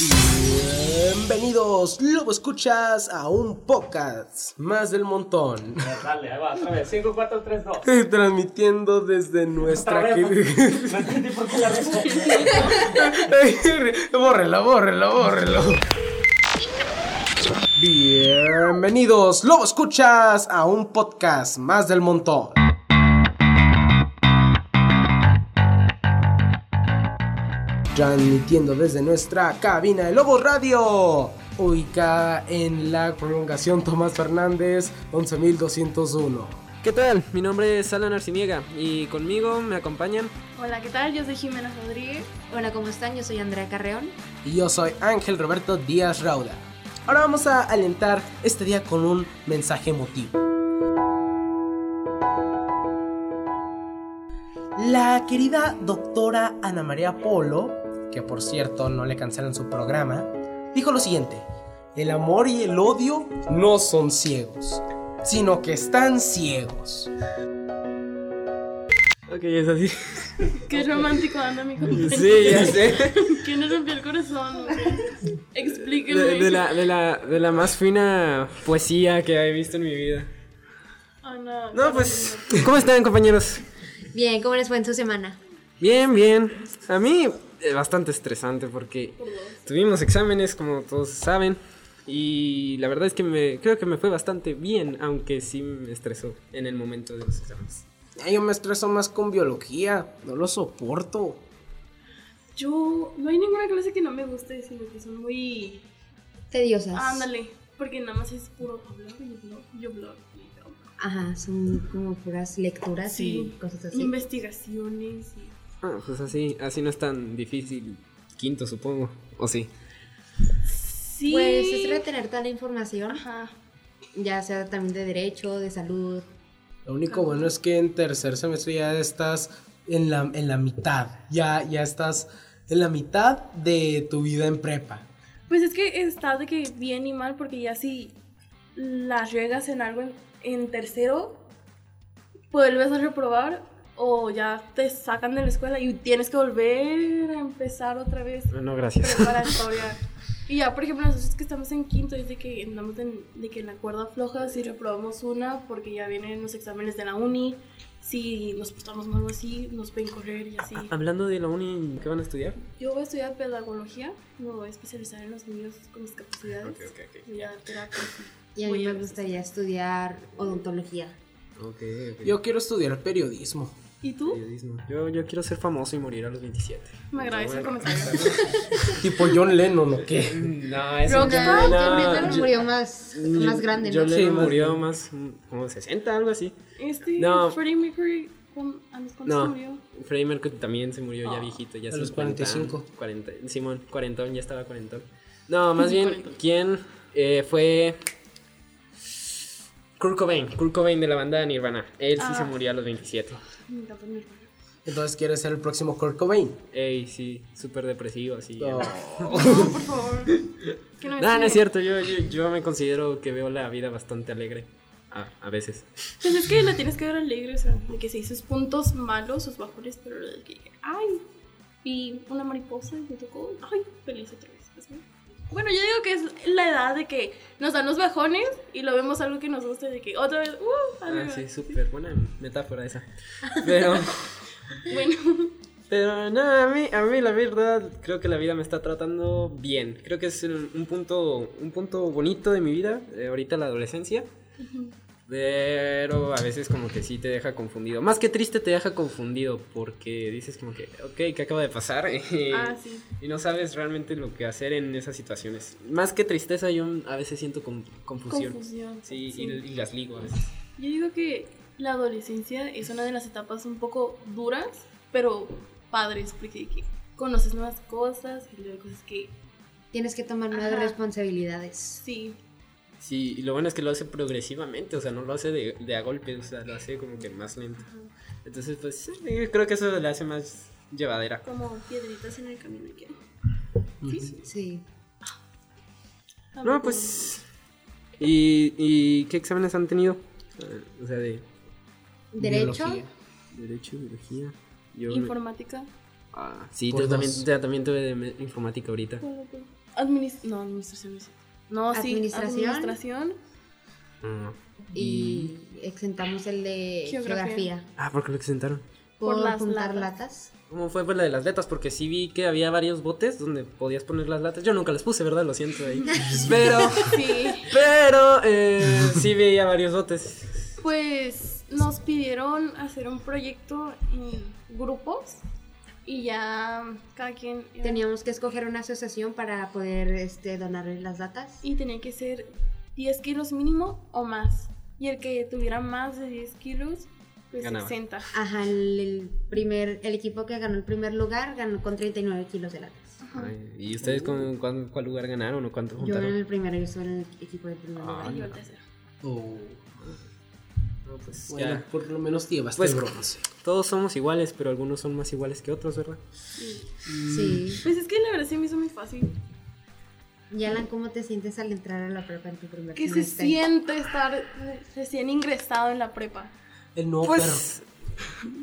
Bienvenidos, Lobo Escuchas, a un podcast más del montón. Dale, ahí va, otra vez. 5, 4, 3, 2. Transmitiendo desde nuestra. Otra vez, No entendí por qué la bórrelo, bórrelo, bórrelo. Bienvenidos, Lobo Escuchas, a un podcast más del montón. Transmitiendo desde nuestra cabina de Lobo Radio, ubicada en la prolongación Tomás Fernández 11201. ¿Qué tal? Mi nombre es Alan Arciniega y conmigo me acompañan. Hola, ¿qué tal? Yo soy Jimena Rodríguez. Hola, ¿cómo están? Yo soy Andrea Carreón. Y yo soy Ángel Roberto Díaz Rauda. Ahora vamos a alentar este día con un mensaje emotivo. La querida doctora Ana María Polo, que por cierto no le cancelan su programa, dijo lo siguiente, el amor y el odio no son ciegos, sino que están ciegos. Ok, es así. Qué romántico anda mi compañero. Sí, ya sé. ¿Quién le rompió el corazón? Explíqueme. De, de la, de, la, de la más fina poesía que he visto en mi vida. Ah, no, No, pues, ¿cómo están compañeros? Bien, ¿cómo les fue en su semana? Bien, bien. A mí bastante estresante porque tuvimos exámenes, como todos saben. Y la verdad es que me, creo que me fue bastante bien, aunque sí me estresó en el momento de los exámenes. Ay, Yo me estreso más con biología, no lo soporto. Yo, no hay ninguna clase que no me guste, sino que son muy... Tediosas. Ándale, porque nada más es puro hablar y blog, yo blog y yo blog. Ajá, son como puras lecturas Sí. y cosas así. Investigaciones y... Ah, pues así, así no es tan difícil. Quinto, supongo. ¿O sí? Sí. Pues es retener toda la información, Ajá. ya sea también de derecho, de salud. Lo único bueno es que en tercer semestre ya estás en la, en la mitad. Ya, ya estás en la mitad de tu vida en prepa. Pues es que está de que bien y mal, porque ya si las riegas en algo en, en tercero, vuelves a reprobar o ya te sacan de la escuela y tienes que volver a empezar otra vez No, no, gracias. preparatoria. Y ya, por ejemplo, nosotros que estamos en quinto, dice que andamos en, de que en la cuerda floja si reprobamos una, porque ya vienen los exámenes de la uni. Si nos portamos mal o así, nos pueden correr y así. Hablando de la uni, ¿qué van a estudiar? Yo voy a estudiar pedagogía, me voy a especializar en los niños con discapacidades. A dar terapias. Y a mí a- me gustaría estudiar odontología. Yo quiero estudiar periodismo. ¿Y tú? Periodismo. Yo, yo quiero ser famoso y morir a los 27. Me agradece el comentario. Tipo John Lennon o qué. No, eso No, no, John Lennon yo- murió más, más grande, John ¿no? Sí, Lennon más murió más, mm, como de 60, algo así. Este, No. Freddie Mercury, ¿cuán- ¿a los cuántos No, murió? Freddie Mercury también se murió ya Oh. viejito, ya A los sus 40, 45. 40, Simón, cuarentón, ya estaba cuarentón. No, más bien, Cuarentón. ¿quién eh, fue? Kurt Cobain, Kurt Cobain de la banda Nirvana. Él sí Ah. se murió a los 27. Me encanta mi hermano. Entonces quieres ser el próximo Kurt Cobain. Ey, sí, súper depresivo, así. No. No, por favor. No No, no es cierto, yo, yo, yo me considero que veo la vida bastante alegre. A, a veces. Pues es que la tienes que ver alegre, o sea, de que sí, sus puntos malos, sus bajones, pero de que, ay, vi una mariposa y me tocó, ay, feliz otra vez. Bueno, yo digo que es la edad de que nos dan los bajones y lo vemos algo que nos gusta, de que otra vez, uh, Ah, sí, súper buena metáfora esa. Pero, Bueno, pero no, a mí, a mí la verdad creo que la vida me está tratando bien. Creo que es el- un punto, un punto bonito de mi vida, eh, ahorita la adolescencia. Pero a veces como que sí te deja confundido. Más que triste te deja confundido porque dices como que, ok, ¿qué acaba de pasar? ah, sí. Y no sabes realmente lo que hacer en esas situaciones. Más que tristeza, yo a veces siento con- confusión. Confusión. Sí, sí. Y, y las ligo a veces. Yo digo que la adolescencia es una de las etapas un poco duras, pero padres, porque que conoces nuevas cosas y luego cosas que Tienes que tomar nuevas Ajá. responsabilidades. sí, Sí, y lo bueno es que lo hace progresivamente, o sea, no lo hace de, de a golpe, o sea, lo hace como que más lento. Entonces, pues sí, creo que eso le hace más llevadera. como piedritas en el camino y que... Sí, Sí. No, pues... ¿Y, y qué exámenes han tenido? O sea, de Derecho. Biología. derecho, biología. Yo me- Informática. Ah, sí, yo también, ya también tuve de informática ahorita. Administ no, administración. No. No, sí. Administración. Administración. Mm. Y exentamos el de Geografía. geografía. Ah, ¿por qué lo exentaron? Por, Por las juntar latas. latas. ¿Cómo fue por la de las letras? Porque sí vi que había varios botes donde podías poner las latas. Yo nunca las puse, ¿verdad? Lo siento ahí. Pero, Sí. pero, eh, sí veía varios botes. Pues nos pidieron hacer un proyecto en grupos y ya cada quien iba- Teníamos que escoger una asociación para poder este, donarle las latas. y tenía que ser 10 kilos mínimo o más. Y el que tuviera más de 10 kilos, pues Ganaba. 60. Ajá, el, el primer, el equipo que ganó el primer lugar ganó con 39 kilos de latas. Ay, ¿Y ustedes con, cuán- cuál lugar ganaron o cuánto Yo en juntaron? el primero, yo estuve en el equipo del primer Ah, lugar. Y yo el tercero. Oh, No, pues, bueno, ya. por lo menos te llevaste Pues- bronce. Todos somos iguales, pero algunos son más iguales que otros, ¿verdad? Sí. Pues es que la verdad sí me hizo muy fácil. Y Alan, ¿cómo te sientes al entrar a la prepa en tu primer Que se siente estar recién ingresado en la prepa. El nuevo perro. Pues,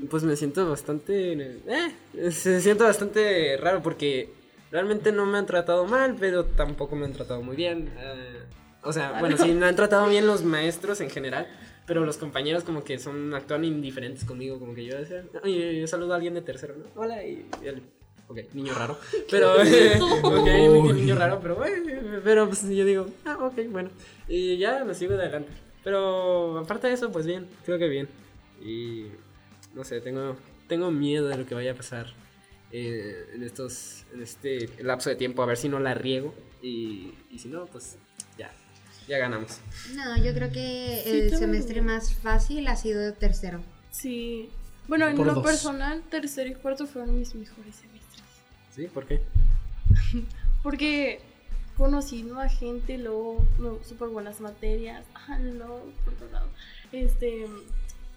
pues me siento bastante. Eh, se siento bastante raro porque realmente no me han tratado mal, pero tampoco me han tratado muy bien. Eh, o sea, bueno, sí, me han tratado bien los maestros en general, pero los compañeros como que son actúan indiferentes conmigo, como que yo decía, oye, yo saludo a alguien de tercero, ¿no? Hola, y, y él, ok, niño raro, pero, ok, niño, niño raro, pero, eh, pero pues yo digo, ah, ok, bueno, y ya me sigo de adelante. Pero aparte de eso, pues bien, creo que bien. Y no sé, tengo, tengo miedo de lo que vaya a pasar eh, en estos en este lapso de tiempo, a ver si no la riego. Y, y si no, pues ya, ganamos. No, yo creo que Sí, el semestre más fácil ha sido tercero. Sí. Bueno, en Por lo dos. personal, tercero y cuarto fueron mis mejores semestres. ¿Sí? ¿Por qué? Porque conocí nueva gente, luego no, súper buenas materias, ajá, luego por otro lado. Este,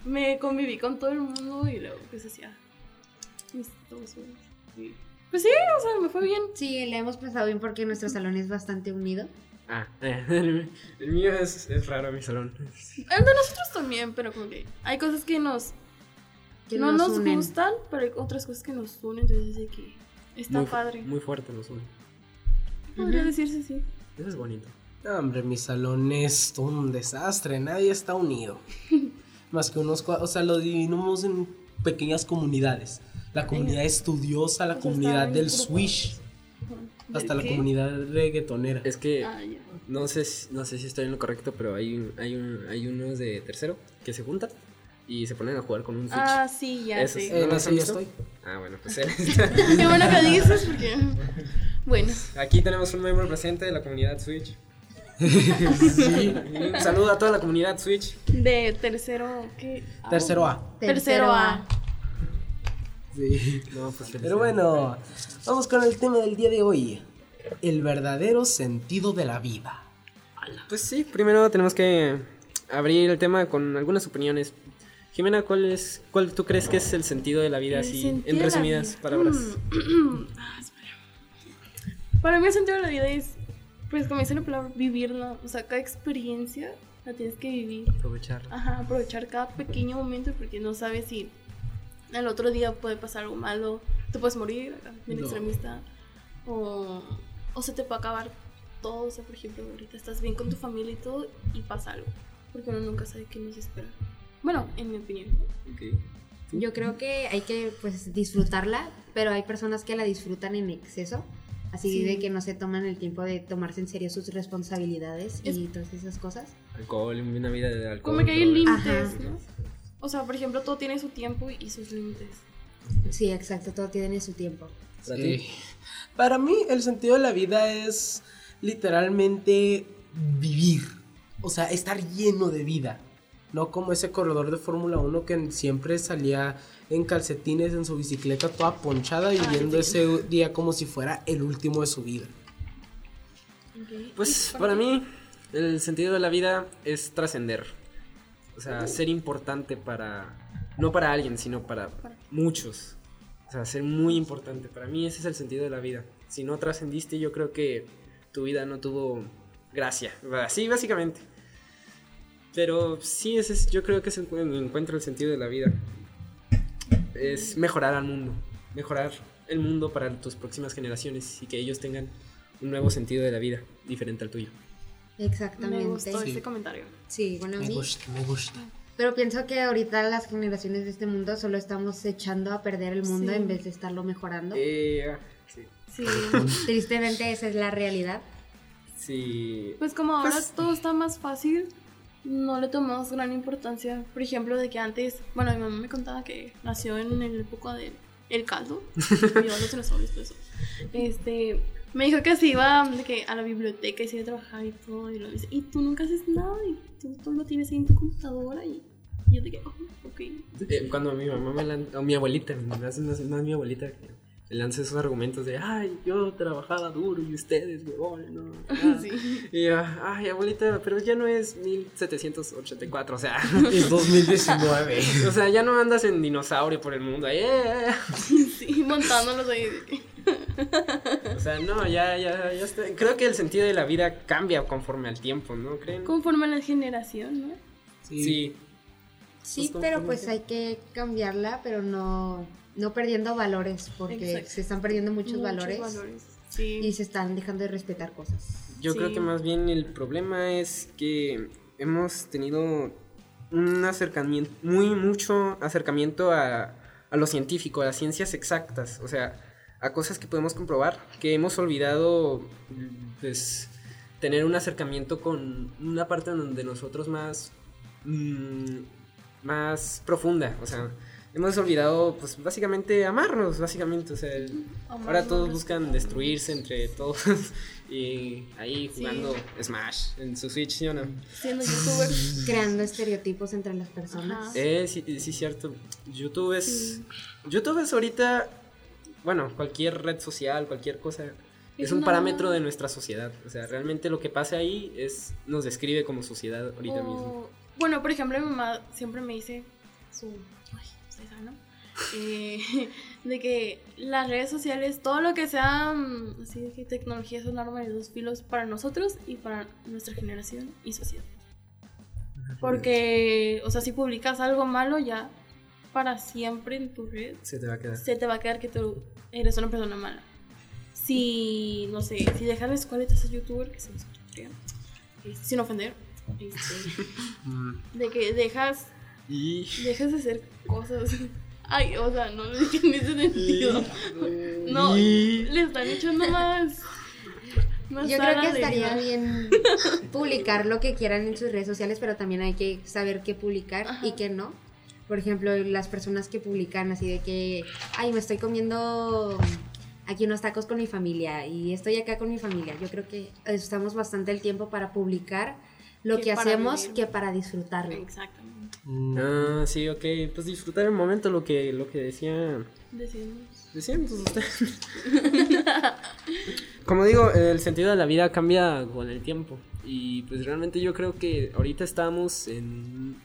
me conviví con todo el mundo y luego pues hacía mis dos Pues sí, o sea, me fue bien. Sí, le hemos pasado bien porque nuestro salón es bastante unido. Ah, el, el mío es, es raro, mi salón. El de nosotros también, pero como que hay cosas que nos Que no nos nos, gustan, pero hay otras cosas que nos unen, entonces de que está muy, padre. Muy fuerte los uno. Podría decirse sí. Eso es bonito. No, hombre, mi salón es todo un desastre, nadie está unido. Más que unos, o sea, lo dividimos en pequeñas comunidades. La comunidad estudiosa, la comunidad del. Swish, ¿Del hasta la comunidad reggaetonera. Es que Ah. No sé, si- no sé si estoy en lo correcto, pero hay, un- hay, un, hay unos de tercero que se juntan y se ponen a jugar con un Switch. Ah, sí, ya Esos. Eh, estoy. Ah, bueno, pues él Qué bueno que dices, porque. Bueno, Aquí tenemos un miembro presente de la comunidad Switch. Sí, Un saludo a toda la comunidad Switch. de tercero. ¿qué? Ah, Tercero A. Tercero A. Sí. No, pues Pero bueno, vamos con el tema del día de hoy. El verdadero sentido de la vida. Pues sí, primero tenemos que abrir el tema con algunas opiniones. Jimena, ¿cuál es, cuál tú crees que es el sentido de la vida El así, en resumidas palabras? Mm. Ah, espera. Para mí el sentido de la vida es, pues como dice la palabra, vivirla. O sea, cada experiencia la tienes que vivir. Aprovechar. Ajá, aprovechar cada pequeño momento porque no sabes si el otro día puede pasar algo malo, te puedes morir, bien No. extremista, o, o se te puede acabar todo. O sea, por ejemplo, ahorita estás bien con tu familia y todo y pasa algo, porque uno nunca sabe qué nos espera. Bueno, en mi opinión. Ok. Yo creo que hay que pues disfrutarla, pero hay personas que la disfrutan en exceso. Así Sí. de que no se toman el tiempo de tomarse en serio sus responsabilidades y todas esas cosas. Alcohol, una vida de alcohol. Como que hay límites. ¿no? O sea, por ejemplo, todo tiene su tiempo y sus límites. Sí, exacto, todo tiene su tiempo. ¿Para Sí. ti? Para mí el sentido de la vida es literalmente vivir. O sea, estar lleno de vida. No como ese corredor de Fórmula 1 que siempre salía en calcetines en su bicicleta toda ponchada viviendo ese día como si fuera el último de su vida. Pues para mí, el sentido de la vida es trascender. O sea, ser importante para. No para alguien, sino para muchos. O sea, ser muy importante. Para mí ese es el sentido de la vida. Si no trascendiste, yo creo que tu vida no tuvo gracia. Así, básicamente. Pero sí, ese es, yo creo que es el encuentro el sentido de la vida. Es mejorar al mundo. Mejorar el mundo para tus próximas generaciones y que ellos tengan un nuevo sentido de la vida, diferente al tuyo. Exactamente. Me gustó Sí. ese comentario. Sí, bueno, a Me mí. gusta, me gusta. Pero pienso que ahorita las generaciones de este mundo solo estamos echando a perder el mundo Sí. en vez de estarlo mejorando. Eh, sí. Sí. Tristemente esa es la realidad. Sí. Pues como ahora Pues- todo está más fácil, no le tomamos gran importancia. Por ejemplo, de que antes, bueno, mi mamá me contaba que nació en el época del el caldo, yo los dinosaurios, todo eso. Este, me dijo que se iba de que a la biblioteca y se iba a trabajar y todo, y lo dice, y tú nunca haces nada, y tú todo lo tienes ahí en tu computadora, y y yo dije, oh, ok. Eh, Cuando mi mamá me lanza, o mi abuelita, más, más, más mi abuelita, que me lanza esos argumentos de, ay, yo trabajaba duro y ustedes, huevón, no. nada". Sí. Y yo, ay, abuelita, pero ya no es 1784, o sea, Es 2019. o sea, ya no andas en dinosaurio por el mundo, ahí, eh, eh. Sí, montándolos ahí. o sea, no, ya, ya, ya está. Creo que el sentido de la vida cambia conforme al tiempo, ¿no creen? Conforme a la generación, ¿no? Sí, Sí, Pues, pero ¿cómo pues hay que cambiarla, pero no, no perdiendo valores, porque Exacto. se están perdiendo muchos, valores, Sí. y se están dejando de respetar cosas. Yo Sí. creo que más bien el problema es que hemos tenido un acercamiento, muy mucho acercamiento a, a lo científico, a las ciencias exactas, o sea, a cosas que podemos comprobar, que hemos olvidado, pues, tener un acercamiento con una parte donde nosotros más, mm, más profunda, o sea, hemos olvidado, pues, básicamente amarnos, básicamente, o sea, Ahora todos buscan destruirse entre todos y ahí Sí. jugando Smash en su Switch, ¿sí o no? Siendo youtuber. Creando estereotipos entre las personas. Ajá. Eh, sí, sí, cierto. YouTube es. YouTube es ahorita. Bueno, cualquier red social, cualquier cosa. Es un parámetro de nuestra sociedad. O sea, realmente lo que pasa ahí es. Nos describe como sociedad ahorita mismo. Bueno, por ejemplo, mi mamá siempre me dice su. Ay, ustedes saben, ¿no? Eh, de que las redes sociales, todo lo que sea mm, así de que tecnología es un arma de dos filos para nosotros y para nuestra generación y sociedad. Porque, o sea, si publicas algo malo, ya para siempre en tu red Se te va a quedar. se te va a quedar que tú eres una persona mala. Si, no sé, si dejas la escuela y te haces youtuber, que se nos este, sin ofender, este, Mm, de que dejas, Y. dejas de hacer cosas. Ay, o sea, no lo dije en ese sentido. No, Y- le están echando más. más Yo creo que estaría bien publicar lo que quieran en sus redes sociales, pero también hay que saber qué publicar Ajá. y qué no. Por ejemplo, las personas que publican así de que, ay, me estoy comiendo aquí unos tacos con mi familia y estoy acá con mi familia. Yo creo que estamos bastante el tiempo para publicar lo Que hacemos vivir. que para disfrutarlo. Exactamente. Mm, Ah, sí, ok. Pues disfrutar el momento, lo que, lo que decía. Decimos. Decían pues ustedes. Como digo, el sentido de la vida cambia con el tiempo. Y pues realmente yo creo que ahorita estamos en,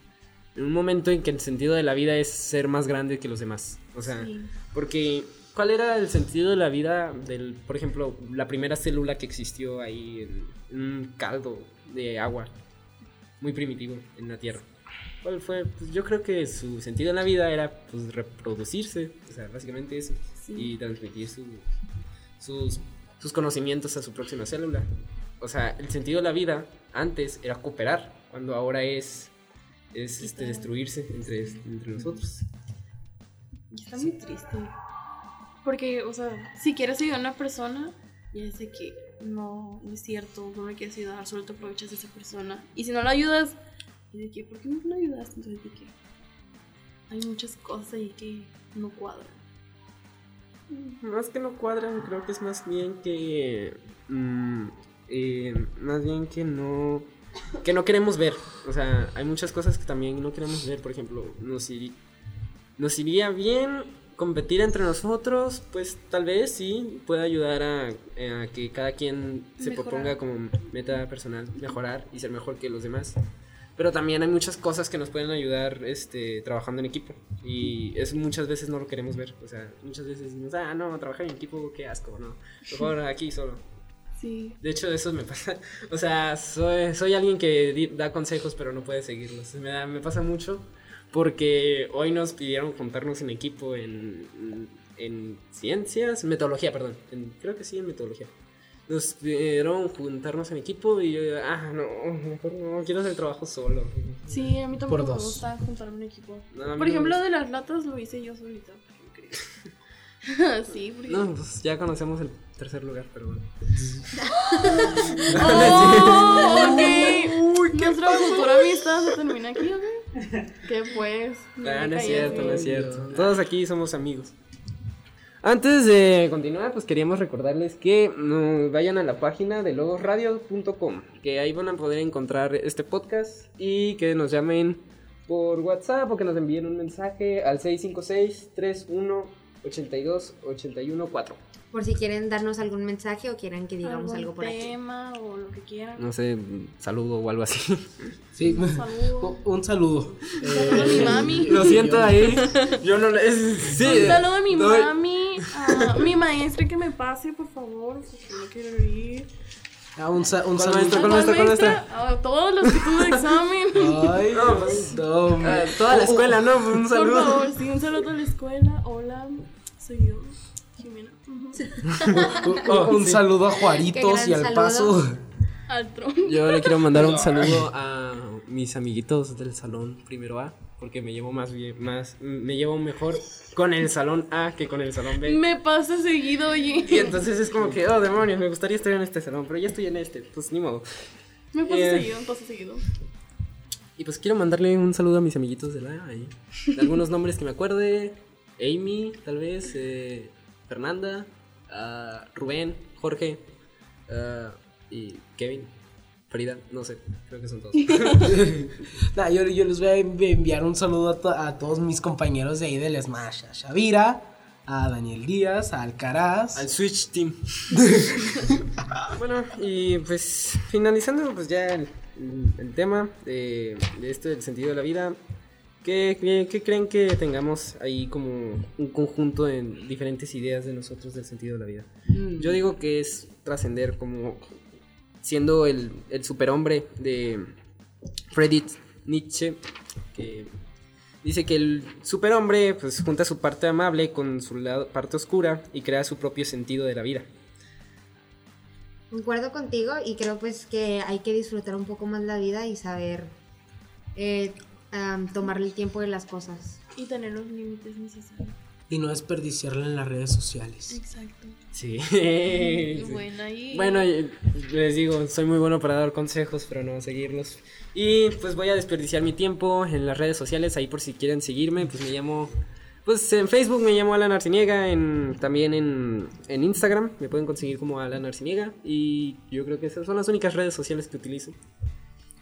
en un momento en que el sentido de la vida es ser más grande que los demás. O sea, Sí. porque ¿cuál era el sentido de la vida del, por ejemplo, la primera célula que existió ahí en, en un caldo de agua? Muy primitivo en la Tierra. ¿Cuál fue? Pues yo creo que su sentido en la vida era pues reproducirse, o sea, básicamente eso, Sí. y transmitir su- sus, sus conocimientos a su próxima célula. O sea, el sentido de la vida antes era cooperar, cuando ahora es, es este, destruirse entre, entre nosotros. Está muy triste. Porque, o sea, si quieres ayudar a una persona, ya de que no, no es cierto, no le quieres ayudar, solo te aprovechas de esa persona. Y si no la ayudas, es de que, ¿por qué no la ayudaste? Entonces, de que hay muchas cosas ahí que no cuadran. Más que no cuadran, creo que es más bien que. mm, eh, más bien que no. Que no queremos ver. O sea, hay muchas cosas que también no queremos ver. Por ejemplo, nos, iri- nos iría bien competir entre nosotros. Pues tal vez sí puede ayudar a, a que cada quien se Mejorar. proponga como meta personal mejorar y ser mejor que los demás. Pero también hay muchas cosas que nos pueden ayudar este, trabajando en equipo. Y eso muchas veces no lo queremos ver. O sea, muchas veces decimos, ah, no, trabajar en equipo, qué asco, no. Mejor aquí solo. Sí. De hecho, eso me pasa. O sea, soy, soy alguien que da consejos, pero no puede seguirlos. Me, da- me pasa mucho porque hoy nos pidieron juntarnos en equipo en, en ciencias, metodología, perdón. En- creo que sí, en metodología. nos pidieron juntarnos en equipo y yo, ah, no, mejor no, quiero hacer el trabajo solo. Sí, a mí tampoco Por me dos. gusta juntar un equipo. No, Por ejemplo, de las latas lo hice yo solita. sí, porque. No, pues ya conocemos el tercer lugar, pero bueno. ¡Oh! ok. Nuestra futura amistad se termina aquí, ¿ok? ¿Qué pues? Ah, no es cierto, no es cierto. Todos aquí somos amigos. Antes de continuar, pues queríamos recordarles que mm, vayan a la página de logosradio.com, que ahí van a poder encontrar este podcast y que nos llamen por WhatsApp o que nos envíen un mensaje al 656 31 82 81 4. Por si quieren darnos algún mensaje o quieran que digamos Algún algo por aquí. tema o lo que quieran. No sé, un saludo o algo así. Sí, saludo. un saludo. saludo a mi mami. Lo siento ahí. Yo no le. es- Sí. Un saludo a mi doy- mami, a mi maestra que me pase, por favor, porque no quiero ir. Ah, un, sa- un ¿Cuál saludo. maestra? ¿A ¿Cuál cuál maestra? ¿Cuál maestra? A todos los que tuve examen. Ay, No, no, Ah, toda la escuela, ¿no? Un Por saludo. favor, sí, un saludo a la escuela. Hola, soy yo, Jimena. Ujú. un, un sí. saludo a Juaritos y al saludo. paso. Al. Yo le quiero mandar un saludo a mis amiguitos del salón primero A, porque me llevo más bien, más, me llevo mejor con el salón A que con el salón B. Me pasa seguido, oye. Y entonces es como que, oh demonios, me gustaría estar en este salón, pero ya estoy en este, pues ni modo. Me pasa Eh. seguido, me pasa seguido. Y pues quiero mandarle un saludo a mis amiguitos del A ahí. De algunos nombres que me acuerde, Amy, tal vez, eh, Fernanda, ah, Rubén, Jorge ah, y Kevin. Frida, no sé, creo que son todos. Nah, yo, yo les voy a enviar un saludo a, to- a todos mis compañeros de ahí del Smash. A Shavira, a Daniel Díaz, a Alcaraz. Al Switch Team. bueno, y pues finalizando pues ya el, el tema de, de esto del sentido de la vida, ¿qué, qué, qué creen que tengamos ahí como un conjunto de diferentes ideas de nosotros del sentido de la vida? Yo digo que es trascender como siendo el, el superhombre de Friedrich Nietzsche, que dice que el superhombre pues junta su parte amable con su lado, parte oscura y crea su propio sentido de la vida. Concuerdo contigo y creo pues que hay que disfrutar un poco más la vida y saber eh, am, tomarle el tiempo de las cosas. Y tener los límites necesarios. Y no desperdiciarla en las redes sociales. Exacto. Sí. Bueno, ahí. Bueno, y les digo, soy muy bueno para dar consejos, pero no seguirlos. Y pues voy a desperdiciar mi tiempo en las redes sociales, ahí por si quieren seguirme, pues me llamo... Pues en Facebook me llamo Alan Arciniega, en, también en, en Instagram me pueden conseguir como Alan Arciniega y yo creo que esas son las únicas redes sociales que utilizo.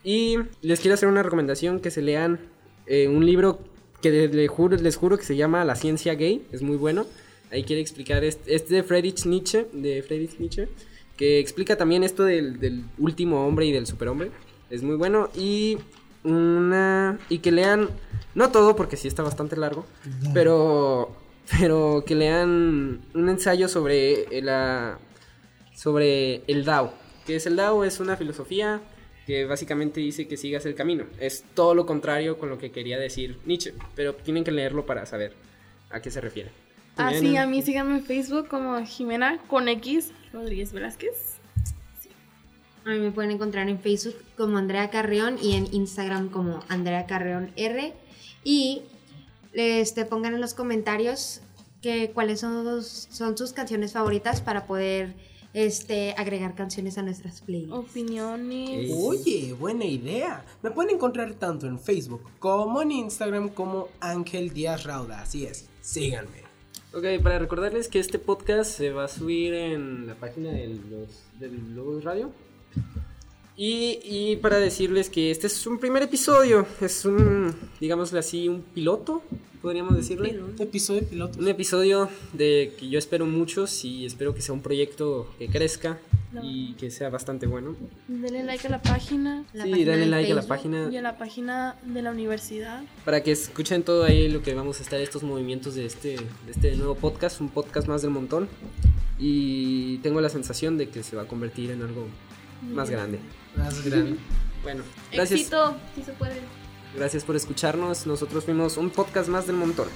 Y les quiero hacer una recomendación que se lean eh, un libro que de- le juro- les juro que se llama La ciencia gay, es muy bueno. Ahí quiere explicar, es, es de Friedrich Nietzsche, de Friedrich Nietzsche, que explica también esto del, del último hombre y del superhombre. Es muy bueno y una y que lean no todo porque sí está bastante largo, pero pero que lean un ensayo sobre la sobre el Dao. Que es el Dao es una filosofía que básicamente dice que sigas el camino. Es todo lo contrario con lo que quería decir Nietzsche, pero tienen que leerlo para saber a qué se refiere. Ah, sí, a mí síganme en Facebook como Jimena con X Rodríguez Velázquez. A mí me pueden encontrar en Facebook como Andrea Carreón y en Instagram como Andrea Carreón R. Y este, pongan en los comentarios que, cuáles son, los- son sus canciones favoritas para poder este, agregar canciones a nuestras playlists. Opiniones. Oye, buena idea. Me pueden encontrar tanto en Facebook como en Instagram como Ángel Díaz Rauda. Así es, síganme. Ok, para recordarles que este podcast se va a subir en la página del, los- del Logos Radio. Y, y para decirles que este es un primer episodio, es un, digámosle así, un piloto, podríamos decirle. Episodio piloto. Un episodio de que yo espero muchos y espero que sea un proyecto que crezca y que sea bastante bueno. Denle like a la página La sí, página denle de like a la Facebook. página y a la página de la universidad. para que escuchen todo ahí lo que vamos a estar estos movimientos de este, de este nuevo podcast, un podcast más del montón. Y tengo la sensación de que se va a convertir en algo más grande. Más grande. Bueno, gracias, Éxito, sí se puede. Gracias por escucharnos. Nosotros fuimos un podcast más del montón.